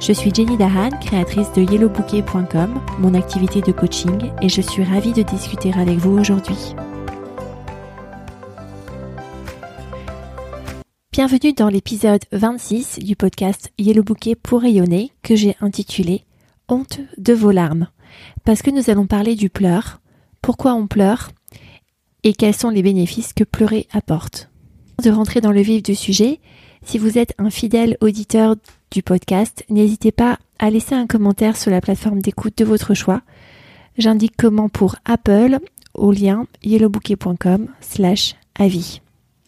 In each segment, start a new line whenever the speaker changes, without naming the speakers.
Je suis Jenny Dahan, créatrice de yellowbouquet.com, mon activité de coaching, et je suis ravie de discuter avec vous aujourd'hui. Bienvenue dans l'épisode 26 du podcast Yellow Bouquet pour rayonner que j'ai intitulé Honte de vos larmes. Parce que nous allons parler du pleur, pourquoi on pleure et quels sont les bénéfices que pleurer apporte. De rentrer dans le vif du sujet, si vous êtes un fidèle auditeur du podcast, n'hésitez pas à laisser un commentaire sur la plateforme d'écoute de votre choix. J'indique comment pour Apple au lien yellowbouquet.com slash avis.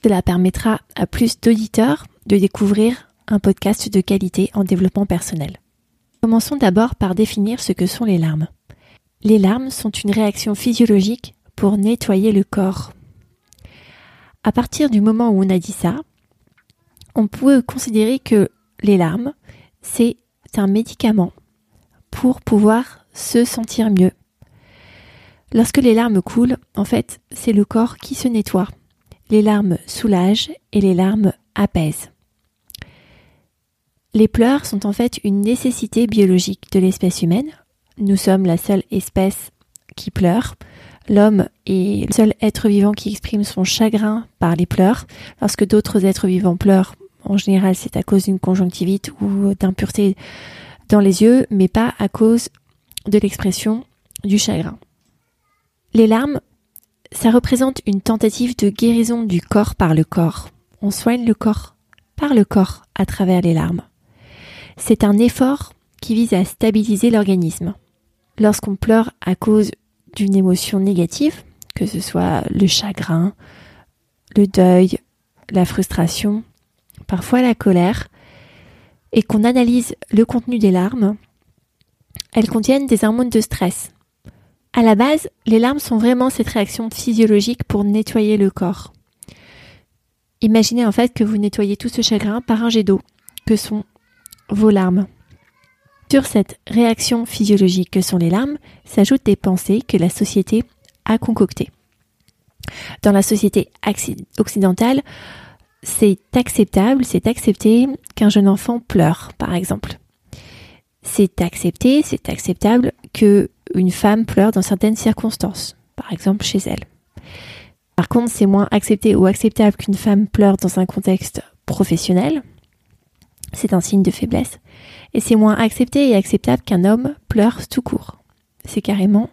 Cela permettra à plus d'auditeurs de découvrir un podcast de qualité en développement personnel. Commençons d'abord par définir ce que sont les larmes. Les larmes sont une réaction physiologique pour nettoyer le corps. À partir du moment où on a dit ça, on peut considérer que les larmes, c'est un médicament pour pouvoir se sentir mieux. Lorsque les larmes coulent, en fait, c'est le corps qui se nettoie. Les larmes soulagent et les larmes apaisent. Les pleurs sont en fait une nécessité biologique de l'espèce humaine. Nous sommes la seule espèce qui pleure. L'homme est le seul être vivant qui exprime son chagrin par les pleurs. Lorsque d'autres êtres vivants pleurent, en général, c'est à cause d'une conjonctivite ou d'impureté dans les yeux, mais pas à cause de l'expression du chagrin. Les larmes, ça représente une tentative de guérison du corps par le corps. On soigne le corps par le corps à travers les larmes. C'est un effort qui vise à stabiliser l'organisme. Lorsqu'on pleure à cause d'une émotion négative, que ce soit le chagrin, le deuil, la frustration, parfois la colère, et qu'on analyse le contenu des larmes, elles contiennent des hormones de stress. À la base, les larmes sont vraiment cette réaction physiologique pour nettoyer le corps. Imaginez en fait que vous nettoyez tout ce chagrin par un jet d'eau, que sont vos larmes. Sur cette réaction physiologique que sont les larmes s'ajoutent des pensées que la société a concoctées. Dans la société occidentale, c'est acceptable, c'est accepté qu'un jeune enfant pleure, par exemple. C'est accepté, c'est acceptable que une femme pleure dans certaines circonstances, par exemple chez elle. Par contre, c'est moins accepté ou acceptable qu'une femme pleure dans un contexte professionnel. C'est un signe de faiblesse. Et c'est moins accepté et acceptable qu'un homme pleure tout court. C'est carrément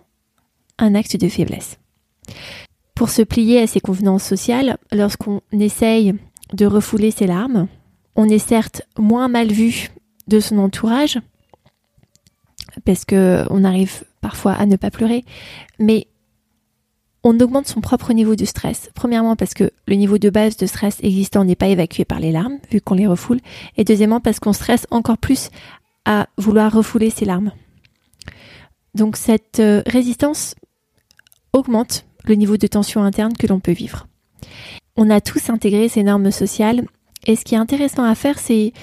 un acte de faiblesse. Pour se plier à ces convenances sociales, lorsqu'on essaye de refouler ses larmes. On est certes moins mal vu de son entourage, parce que on arrive parfois à ne pas pleurer, mais on augmente son propre niveau de stress. Premièrement parce que le niveau de base de stress existant n'est pas évacué par les larmes, vu qu'on les refoule, et deuxièmement parce qu'on stresse encore plus à vouloir refouler ses larmes. Donc cette euh, résistance augmente le niveau de tension interne que l'on peut vivre. On a tous intégré ces normes sociales et ce qui est intéressant à faire, c'est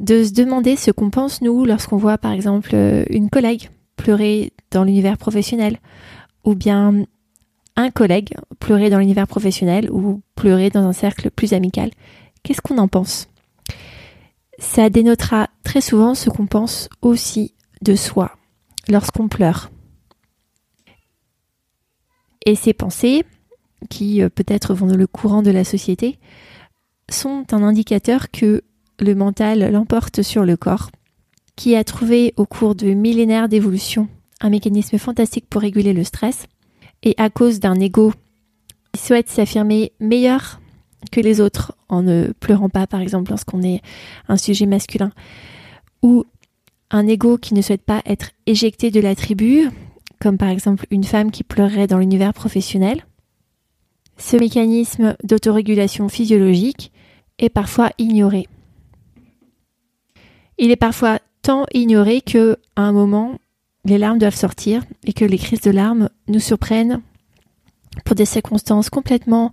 de se demander ce qu'on pense nous lorsqu'on voit par exemple euh, une collègue pleurer dans l'univers professionnel ou bien un collègue pleurer dans l'univers professionnel ou pleurer dans un cercle plus amical. Qu'est-ce qu'on en pense? Ça dénotera très souvent ce qu'on pense aussi de soi lorsqu'on pleure. Et ces pensées, qui euh, peut-être vont dans le courant de la société, sont un indicateur que le mental l'emporte sur le corps, qui a trouvé au cours de millénaires d'évolution un mécanisme fantastique pour réguler le stress, et à cause d'un ego qui souhaite s'affirmer meilleur que les autres en ne pleurant pas par exemple lorsqu'on est un sujet masculin, ou un ego qui ne souhaite pas être éjecté de la tribu, comme par exemple une femme qui pleurerait dans l'univers professionnel, ce mécanisme d'autorégulation physiologique est parfois ignoré. Il est parfois tant ignoré que à un moment, les larmes doivent sortir et que les crises de larmes nous surprennent pour des circonstances complètement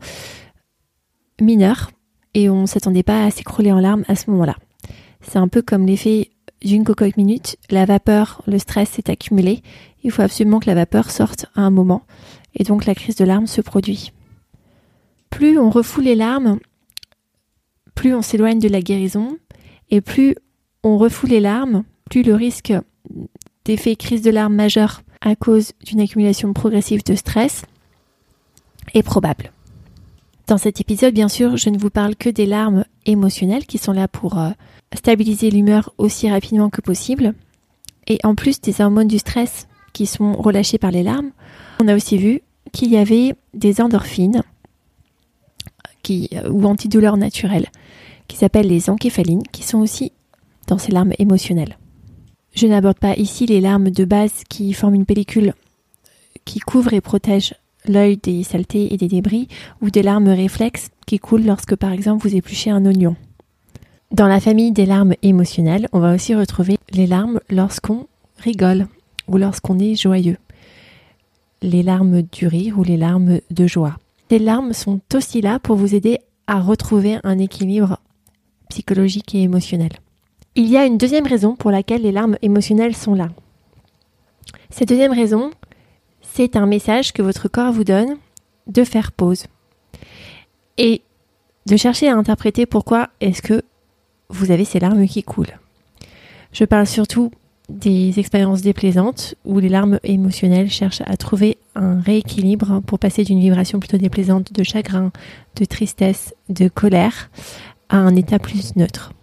mineures et on ne s'attendait pas à s'écrouler en larmes à ce moment-là. C'est un peu comme l'effet d'une cocotte minute. La vapeur, le stress s'est accumulé. Il faut absolument que la vapeur sorte à un moment et donc la crise de larmes se produit. Plus on refoule les larmes, plus on s'éloigne de la guérison et plus on refoule les larmes, plus le risque d'effet crise de larmes majeure à cause d'une accumulation progressive de stress est probable. Dans cet épisode, bien sûr, je ne vous parle que des larmes émotionnelles qui sont là pour euh, stabiliser l'humeur aussi rapidement que possible. Et en plus des hormones du stress qui sont relâchées par les larmes, on a aussi vu qu'il y avait des endorphines euh, ou antidouleurs naturelles qui s'appellent les encéphalines qui sont aussi dans ces larmes émotionnelles. Je n'aborde pas ici les larmes de base qui forment une pellicule qui couvre et protège l'œil des saletés et des débris, ou des larmes réflexes qui coulent lorsque par exemple vous épluchez un oignon. Dans la famille des larmes émotionnelles, on va aussi retrouver les larmes lorsqu'on rigole ou lorsqu'on est joyeux. Les larmes du rire ou les larmes de joie. Ces larmes sont aussi là pour vous aider à retrouver un équilibre psychologique et émotionnel. Il y a une deuxième raison pour laquelle les larmes émotionnelles sont là. Cette deuxième raison, c'est un message que votre corps vous donne de faire pause et de chercher à interpréter pourquoi est-ce que vous avez ces larmes qui coulent. Je parle surtout des expériences déplaisantes où les larmes émotionnelles cherchent à trouver un rééquilibre pour passer d'une vibration plutôt déplaisante de chagrin, de tristesse, de colère à un état plus neutre.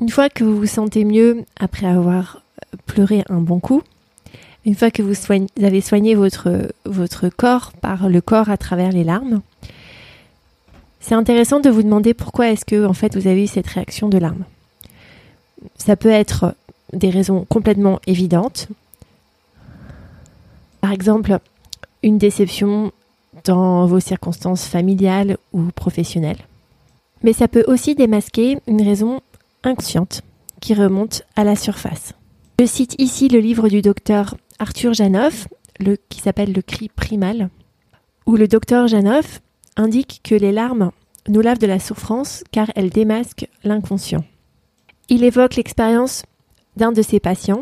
Une fois que vous vous sentez mieux après avoir pleuré un bon coup, une fois que vous, avez soigné votre, votre corps par le corps à travers les larmes, c'est intéressant de vous demander pourquoi est-ce que en fait vous avez eu cette réaction de larmes. Ça peut être des raisons complètement évidentes. Par exemple, une déception dans vos circonstances familiales ou professionnelles. Mais ça peut aussi démasquer une raison inconsciente qui remonte à la surface. Je cite ici le livre du docteur Arthur Janoff, qui s'appelle Le cri primal, où le docteur Janoff indique que les larmes nous lavent de la souffrance car elles démasquent l'inconscient. Il évoque l'expérience d'un de ses patients.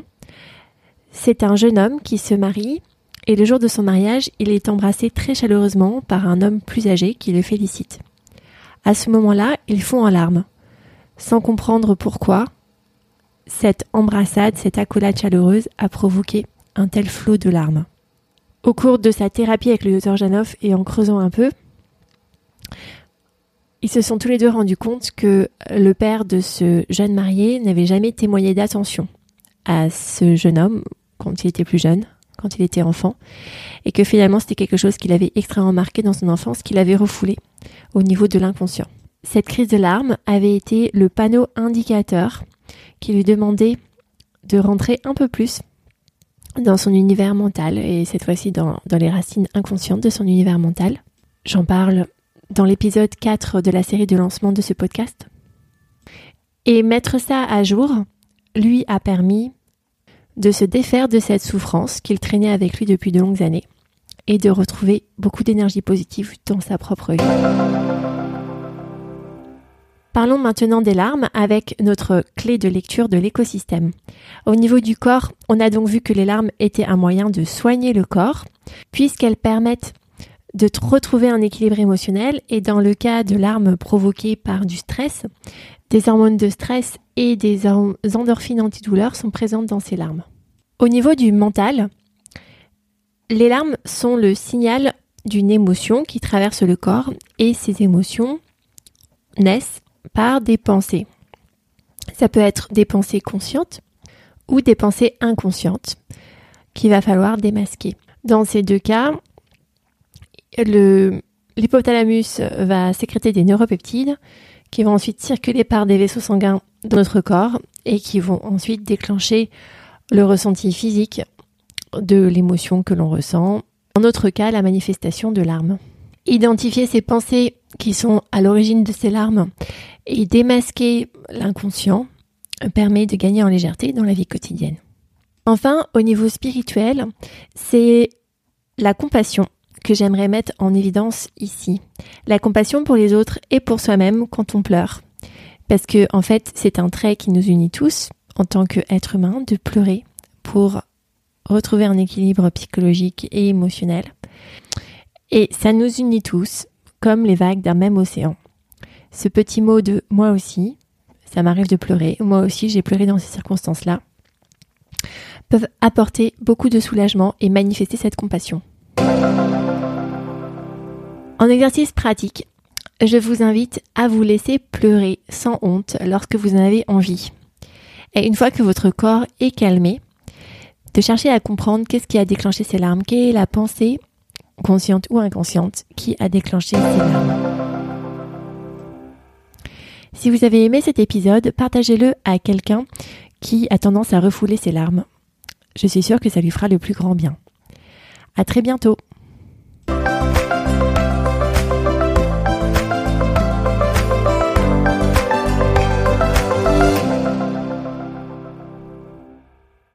C'est un jeune homme qui se marie et le jour de son mariage, il est embrassé très chaleureusement par un homme plus âgé qui le félicite. À ce moment-là, il fond en larmes, sans comprendre pourquoi, cette embrassade, cette accolade chaleureuse a provoqué un tel flot de larmes. Au cours de sa thérapie avec le docteur Janoff et en creusant un peu, ils se sont tous les deux rendus compte que le père de ce jeune marié n'avait jamais témoigné d'attention à ce jeune homme quand il était plus jeune, quand il était enfant, et que finalement c'était quelque chose qu'il avait extrêmement marqué dans son enfance, qu'il avait refoulé au niveau de l'inconscient. Cette crise de larmes avait été le panneau indicateur qui lui demandait de rentrer un peu plus dans son univers mental, et cette fois-ci dans, les racines inconscientes de son univers mental. J'en parle dans l'épisode 4 de la série de lancement de ce podcast. Et mettre ça à jour lui a permis de se défaire de cette souffrance qu'il traînait avec lui depuis de longues années et de retrouver beaucoup d'énergie positive dans sa propre vie. Parlons maintenant des larmes avec notre clé de lecture de l'écosystème. Au niveau du corps, on a donc vu que les larmes étaient un moyen de soigner le corps, puisqu'elles permettent de retrouver un équilibre émotionnel et dans le cas de larmes provoquées par du stress, des hormones de stress et des endorphines antidouleurs sont présentes dans ces larmes. Au niveau du mental, les larmes sont le signal d'une émotion qui traverse le corps et ces émotions naissent par des pensées. Ça peut être des pensées conscientes ou des pensées inconscientes qu'il va falloir démasquer. Dans ces deux cas, l'hypothalamus va sécréter des neuropeptides qui vont ensuite circuler par des vaisseaux sanguins dans notre corps et qui vont ensuite déclencher le ressenti physique de l'émotion que l'on ressent. En notre cas, la manifestation de larmes. Identifier ces pensées qui sont à l'origine de ces larmes et démasquer l'inconscient permet de gagner en légèreté dans la vie quotidienne. Enfin, au niveau spirituel, c'est la compassion que j'aimerais mettre en évidence ici. La compassion pour les autres et pour soi-même quand on pleure. Parce que, en fait, c'est un trait qui nous unit tous, en tant qu'être humain, de pleurer pour retrouver un équilibre psychologique et émotionnel. Et ça nous unit tous, comme les vagues d'un même océan. Ce petit mot de moi aussi, ça m'arrive de pleurer, moi aussi j'ai pleuré dans ces circonstances-là, peuvent apporter beaucoup de soulagement et manifester cette compassion. En exercice pratique, je vous invite à vous laisser pleurer sans honte lorsque vous en avez envie. Et une fois que votre corps est calmé, de chercher à comprendre qu'est-ce qui a déclenché ces larmes, quelle est la pensée, consciente ou inconsciente, qui a déclenché ces larmes. Si vous avez aimé cet épisode, partagez-le à quelqu'un qui a tendance à refouler ses larmes. Je suis sûre que ça lui fera le plus grand bien. À très bientôt!